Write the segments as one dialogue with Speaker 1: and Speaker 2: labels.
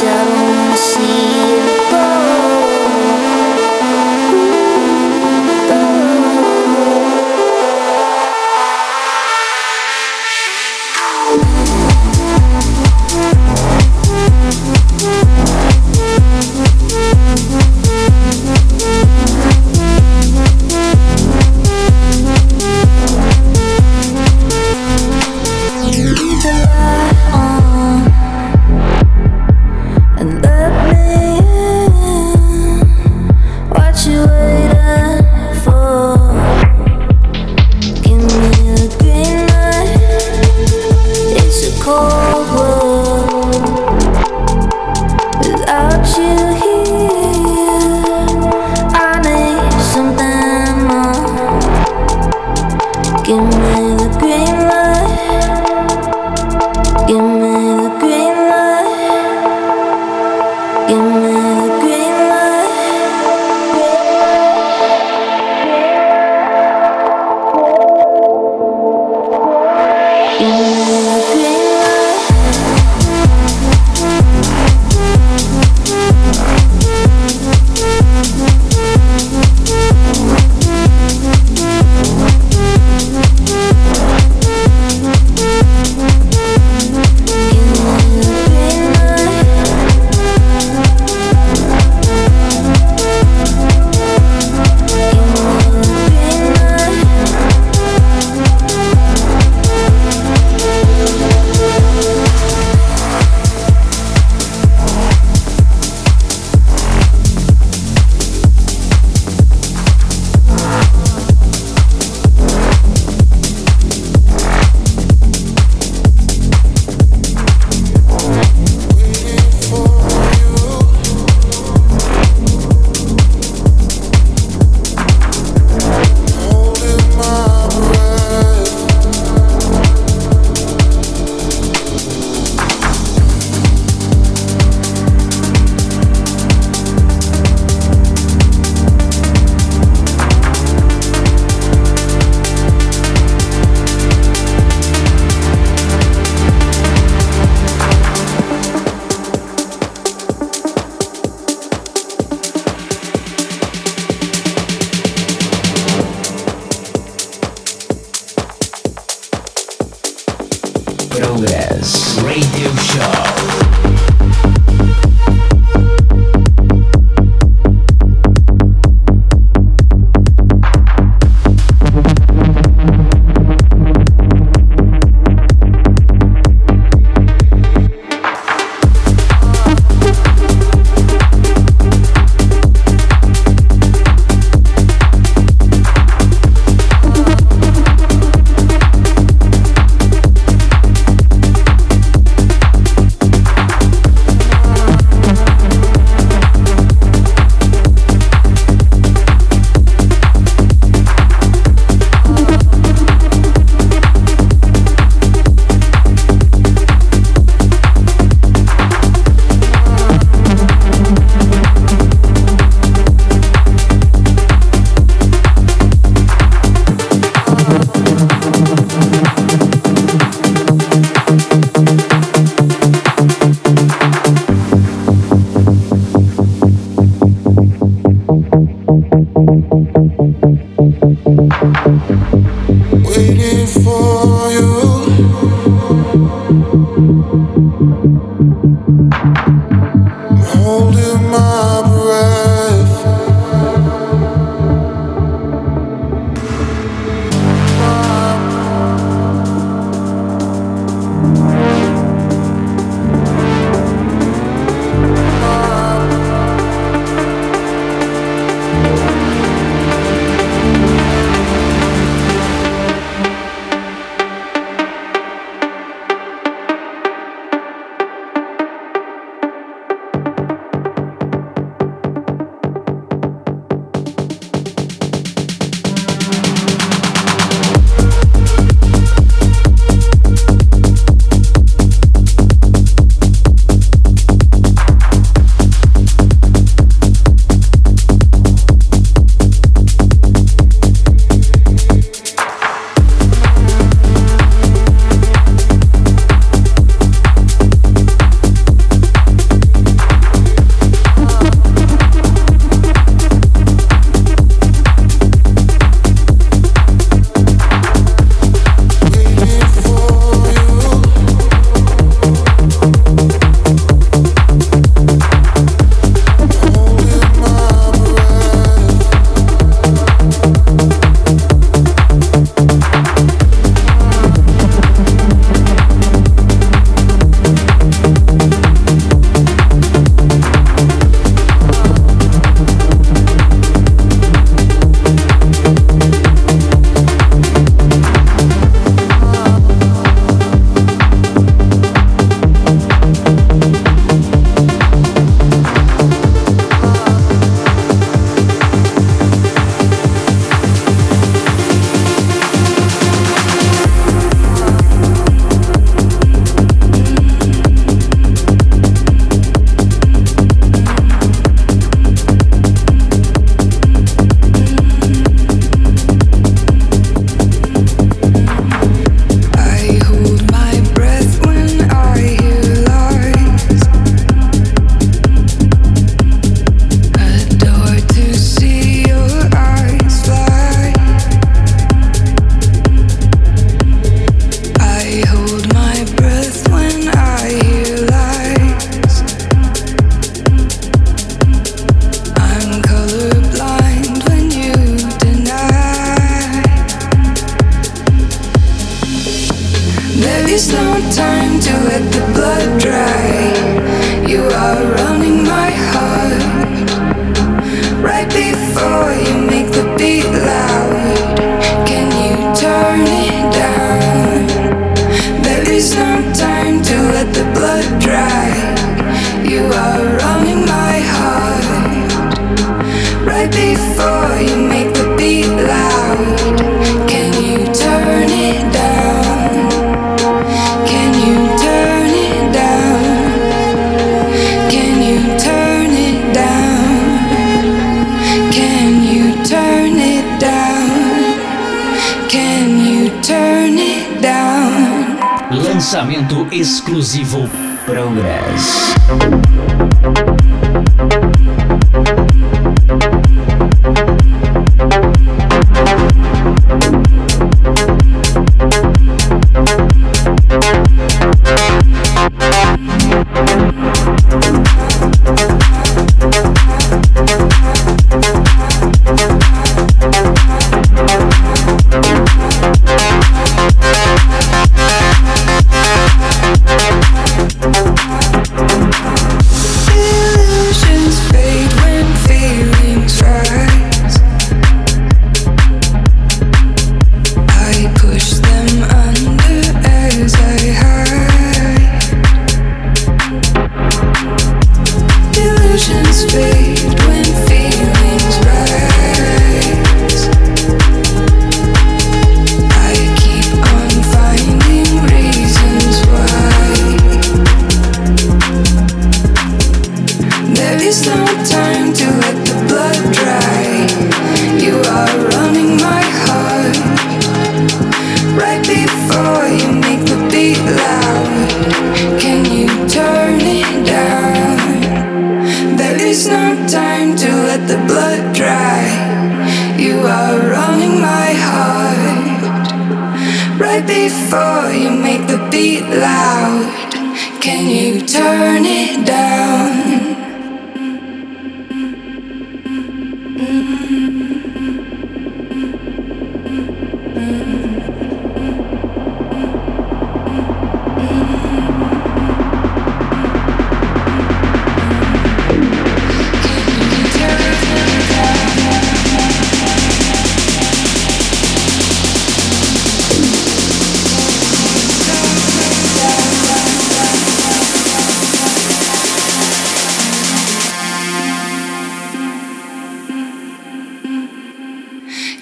Speaker 1: don't see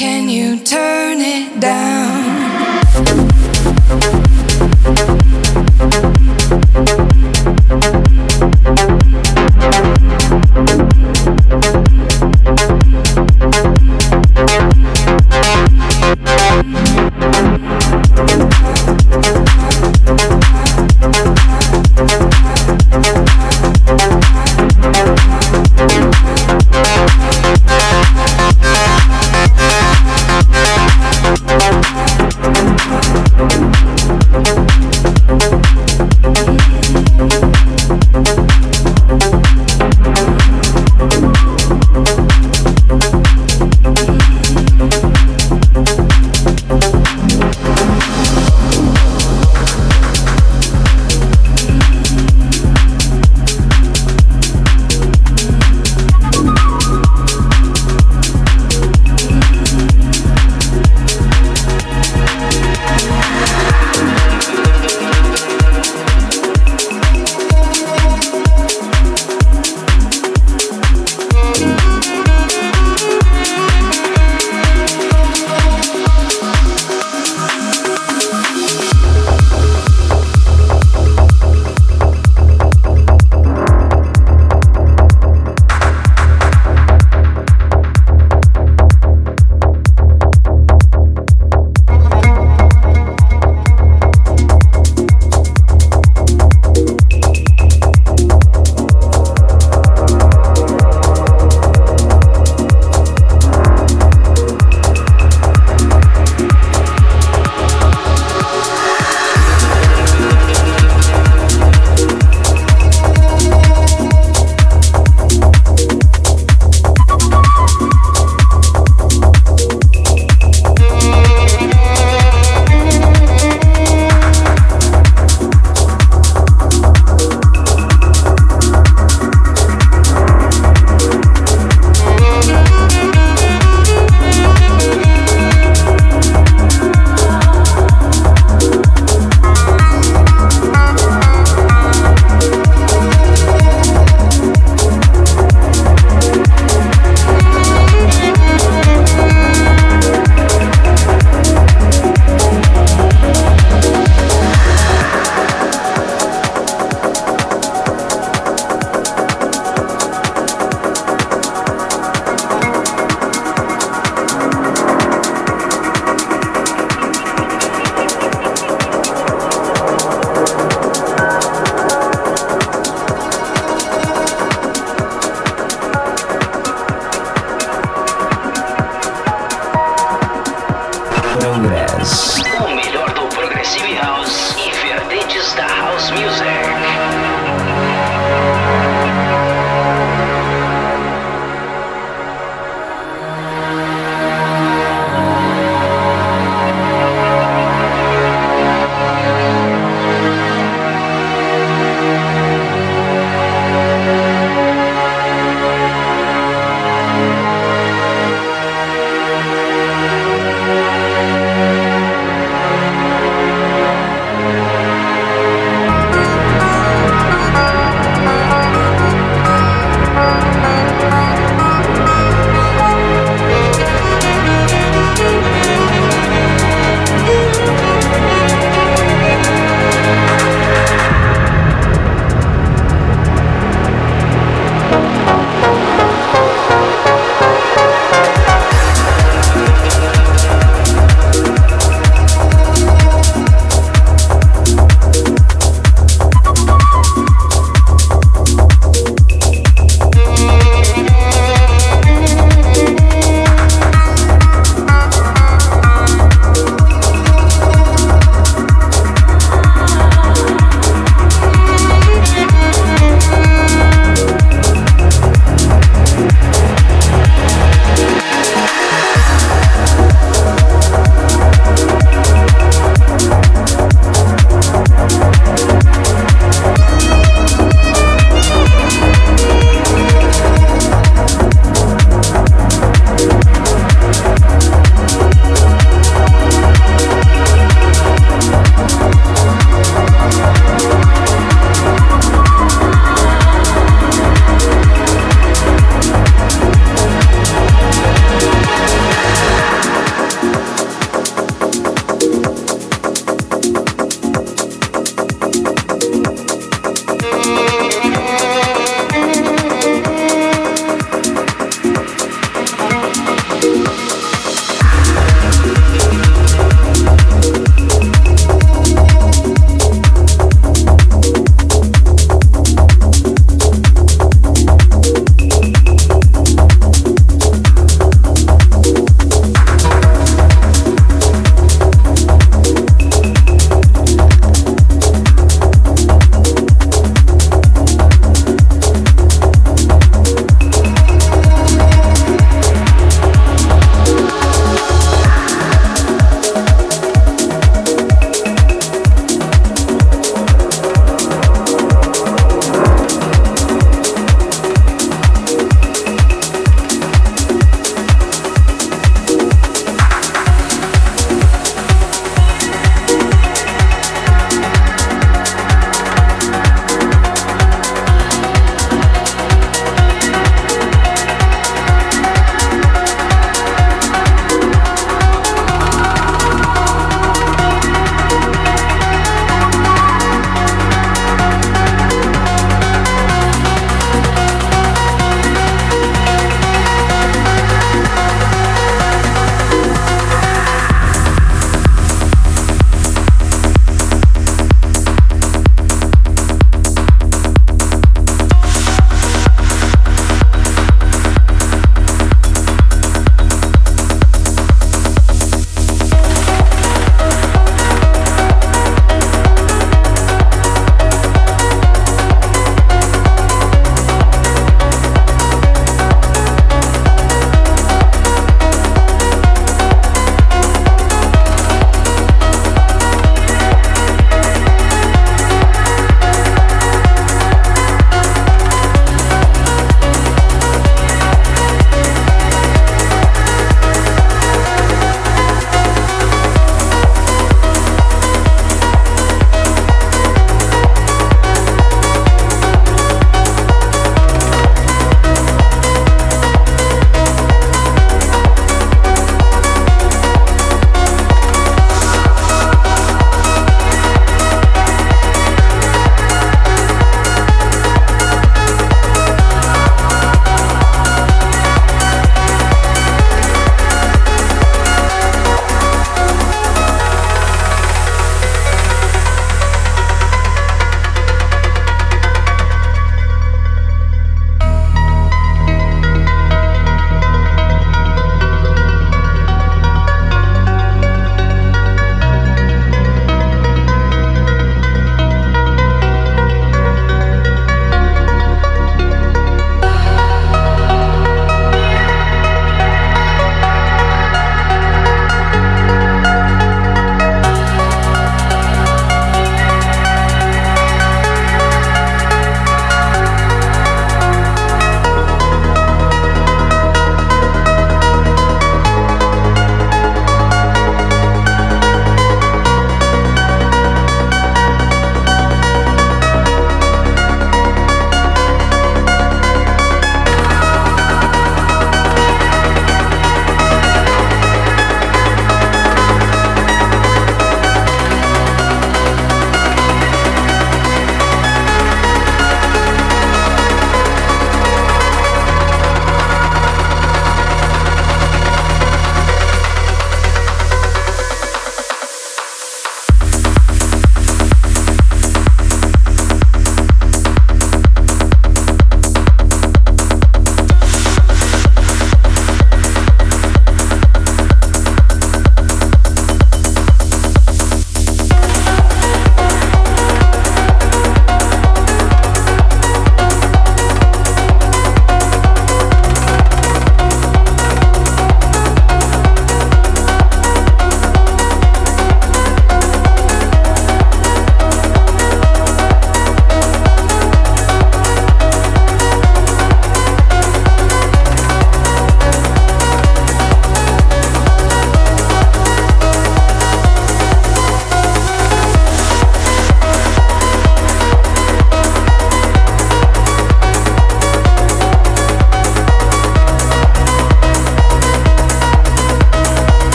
Speaker 2: Can you turn it down?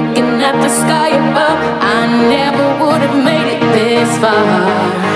Speaker 3: looking at the sky above. I never would have made it this far.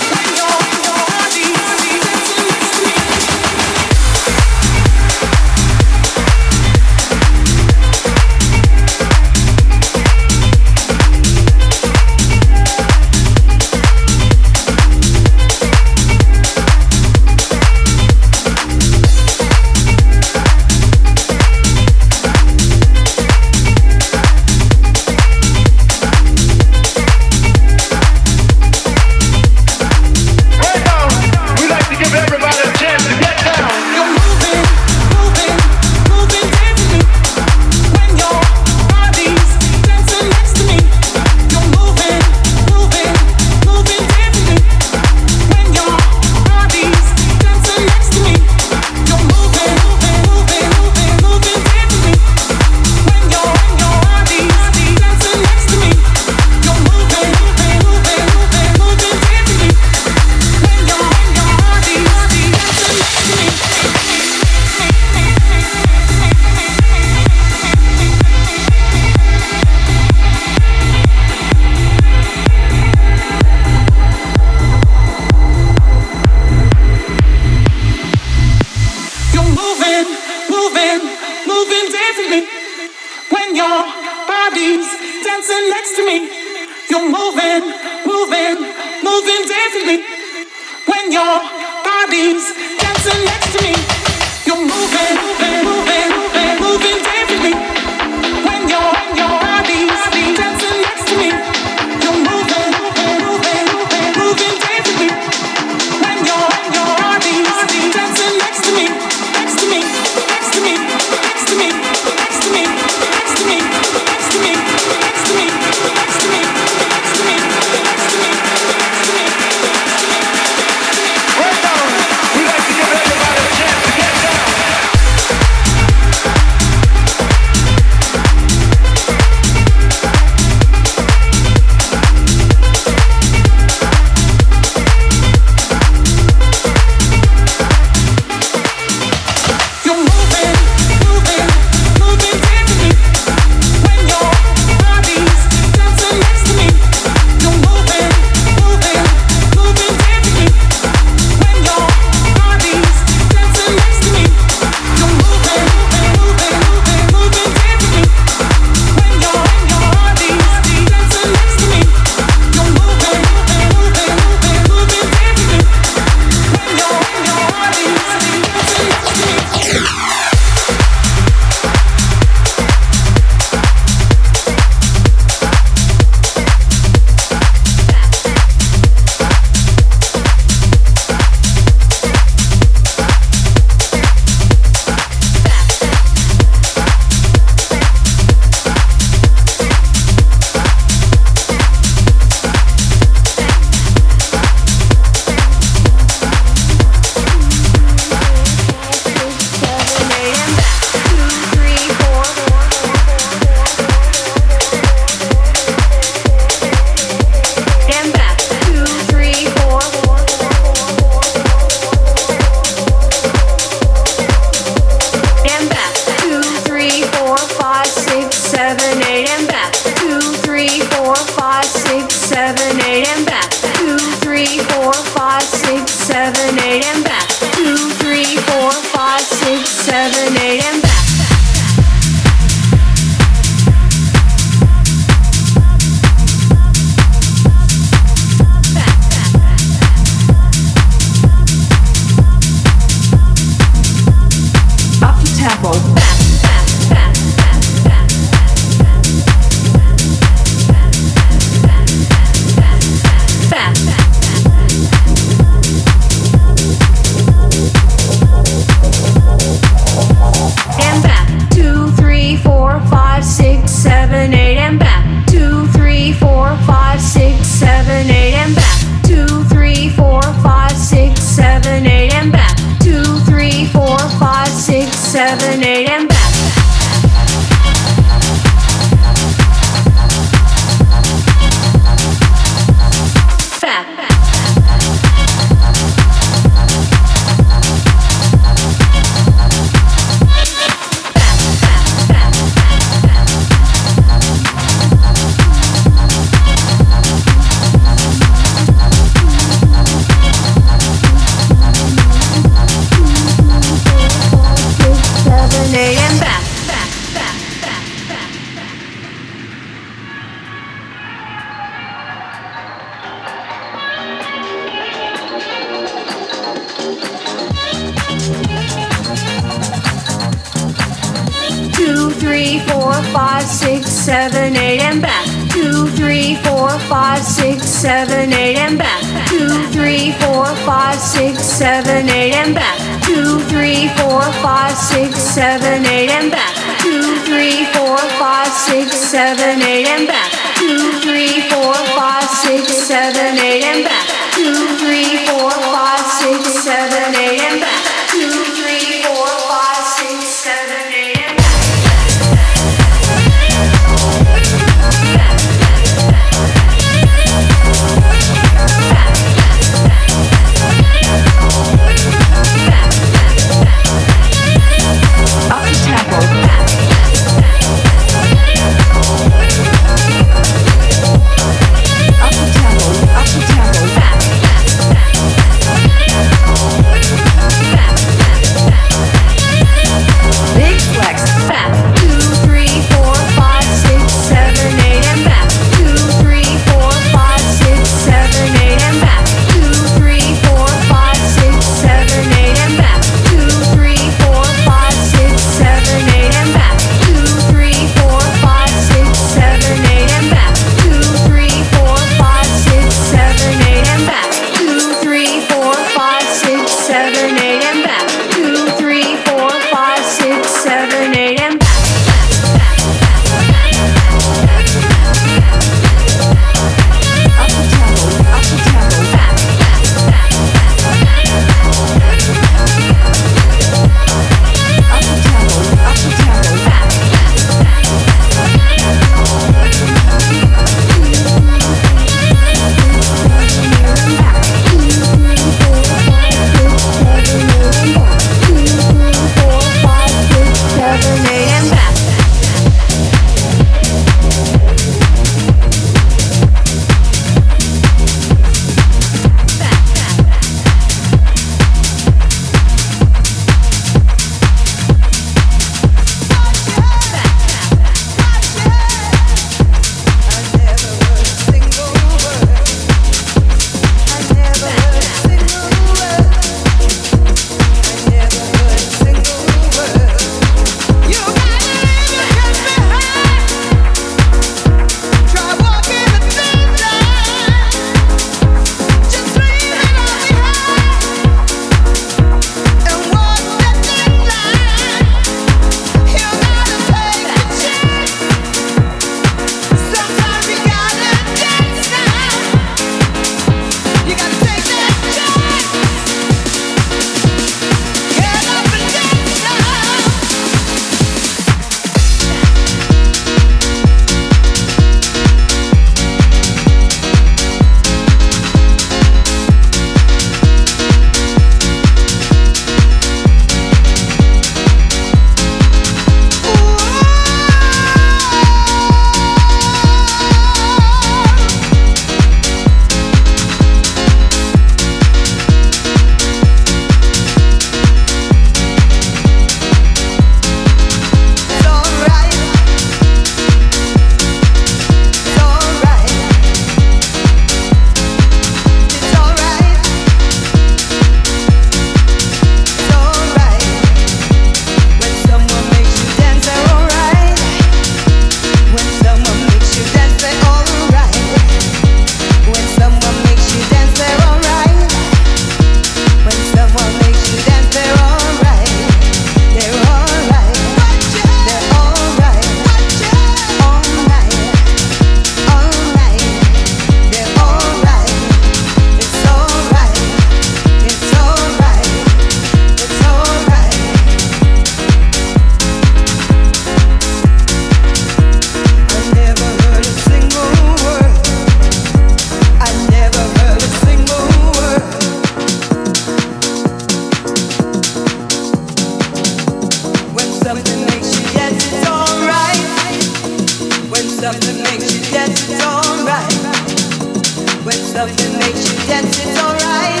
Speaker 4: something makes you dance, it's alright.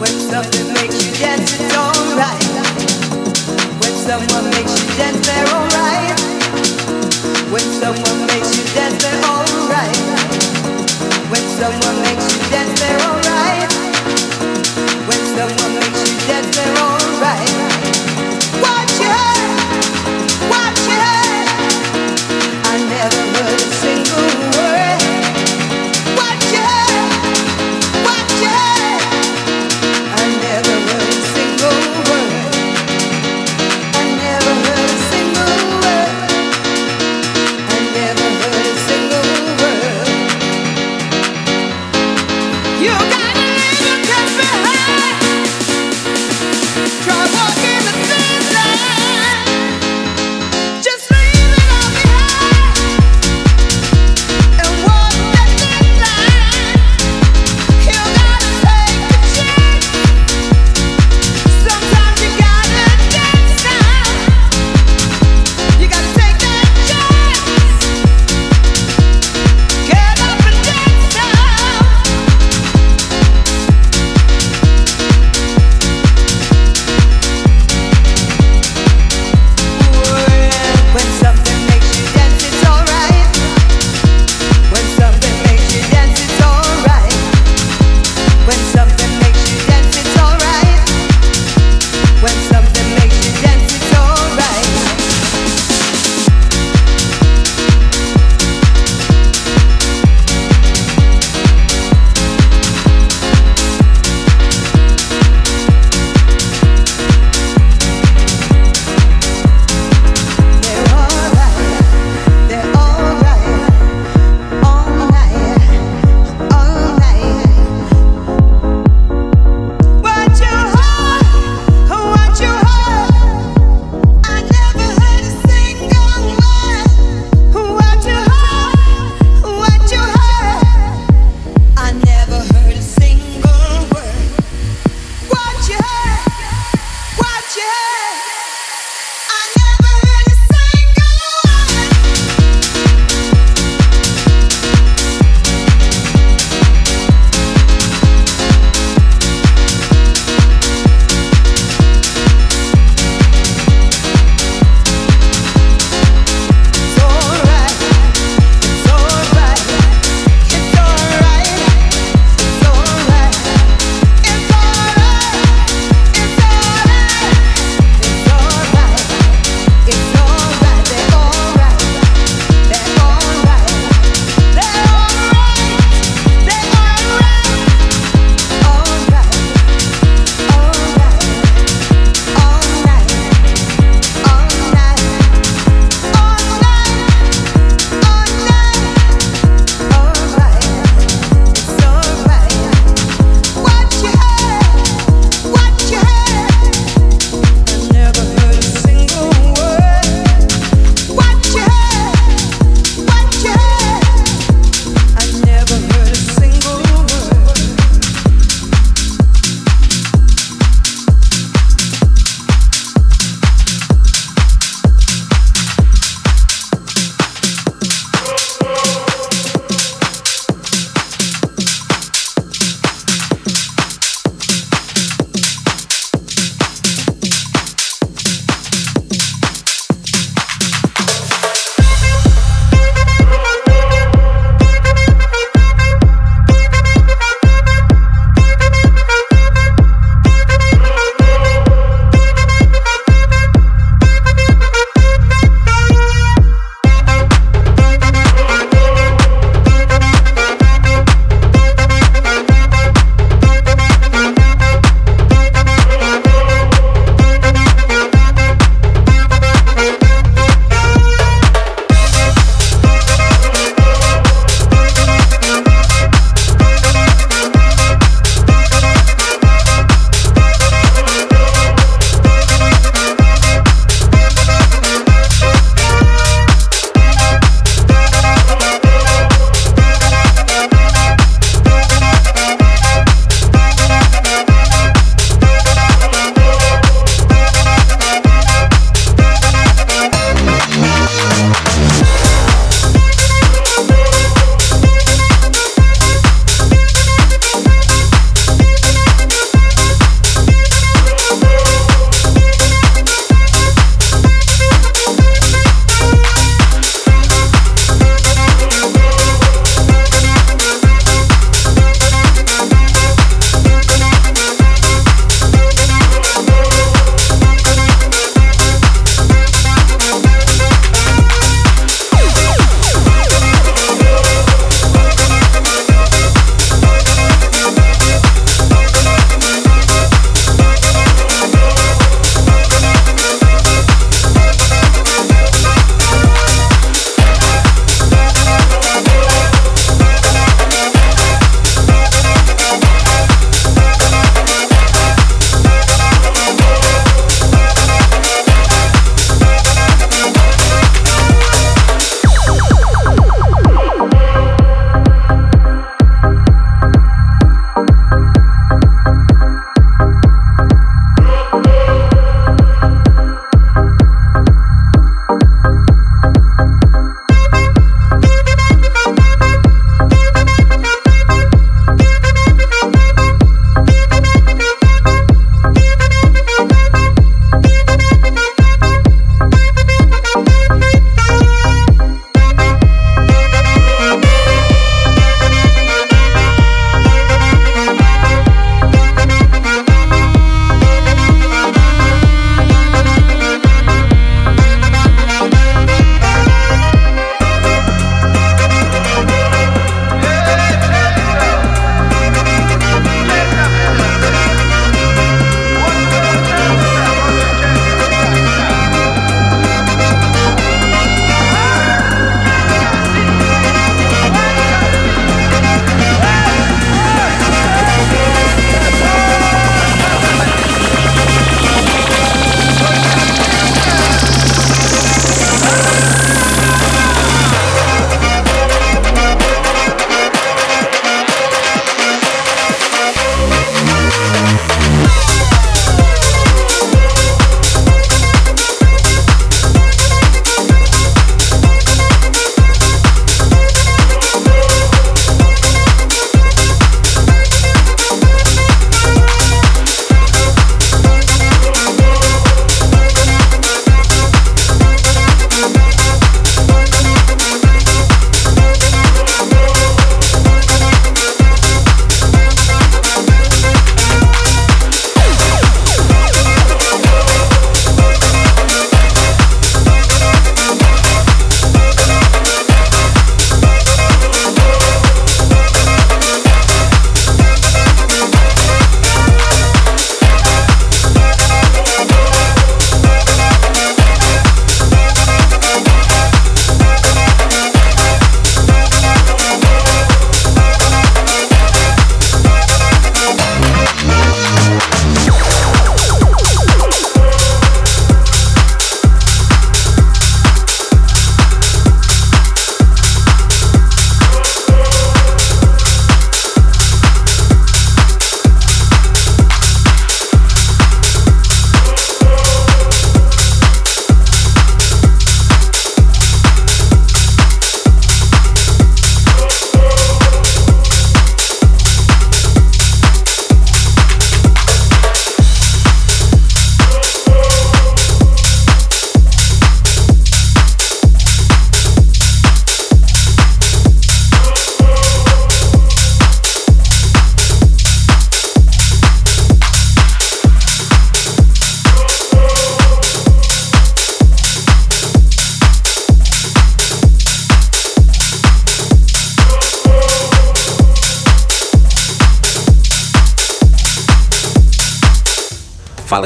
Speaker 4: When something makes you dance, it's alright. When someone makes you dance, they're alright. When someone makes you dance, they're alright. When someone makes you dance, they're alright. When someone makes you dance, they're alright.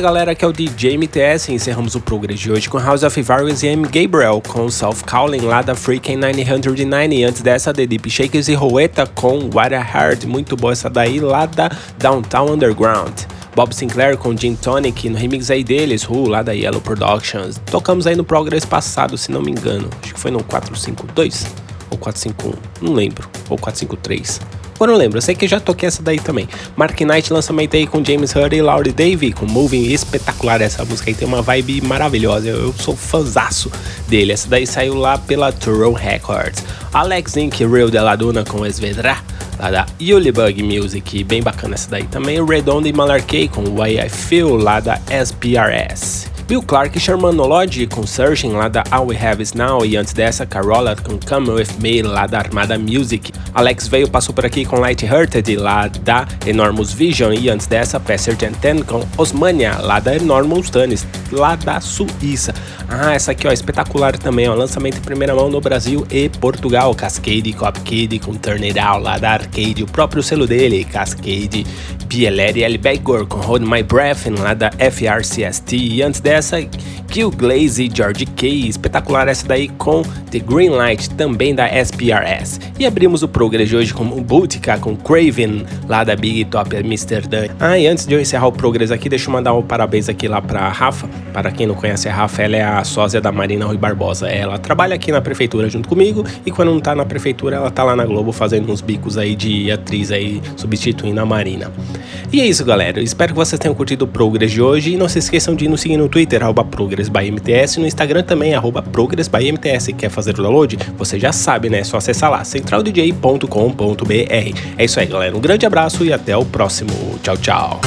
Speaker 5: Galera, aqui é o DJ MTS e encerramos o Progress de hoje com House of Variance e M. Gabriel com Self Calling lá da Freaking 909. Antes dessa, The Deep Shakers e Roeta com What a Heart, muito boa essa daí lá da Downtown Underground. Bob Sinclair com Gin Tonic no remix aí deles, Who, lá da Yellow Productions. Tocamos aí no Progress passado, se não me engano. Acho que foi no 452 ou 451, não lembro. Ou 453. Não lembro, eu sei que já toquei essa daí também. Mark Knight lançamento aí com James Hurd e Laurie Davy, com Moving, espetacular essa música aí, tem uma vibe maravilhosa, eu, eu sou fãzaço dele. Essa daí saiu lá pela Turo Records. Alex Inc. Real de la Duna com Esvedra, lá da Yulibug Music, bem bacana essa daí também. Redondo e Malarkey com Why I Feel, lá da SPRS. Bill Clark e Sherman Lodge com Searching lá da All We Have Is Now e antes dessa Carola com Come With Me lá da Armada Music. Alex veio passou por aqui com Light Hearted lá da Enormous Vision e antes dessa Passer Ten com Osmania lá da Enormous Tunis lá da Suíça. Ah, essa aqui ó, espetacular também, ó, lançamento em primeira mão no Brasil e Portugal. Cascade Copcade com Turn It Out lá da Arcade, o próprio selo dele, Cascade Bieleri L. Bagor com Hold My Breath lá da FRCST e antes dessa essa Kill Glaze e George K. Espetacular essa daí com The Green Light, também da SPRS. E abrimos o Progress de hoje com Boutica, com Craven, lá da Big Top Amsterdã. Ah, e antes de eu encerrar o Progress aqui, deixa eu mandar um parabéns aqui lá pra Rafa. Para quem não conhece a Rafa, ela é a sósia da Marina Rui Barbosa. Ela trabalha aqui na prefeitura junto comigo e quando não tá na prefeitura, ela tá lá na Globo fazendo uns bicos aí de atriz aí, substituindo a Marina. E é isso, galera. espero que vocês tenham curtido o Progress de hoje e não se esqueçam de nos seguir no Twitter, arroba Progress by MTS, no Instagram também, arroba Progress by MTS. Quer fazer o download? Você já sabe, né? É só acessar lá, centraldj.com.br. É isso aí, galera. Um grande abraço e até o próximo. Tchau, tchau.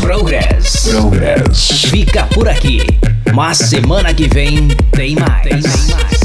Speaker 6: Progress. Progress. Fica por aqui. Mas semana que vem tem mais. Tem mais.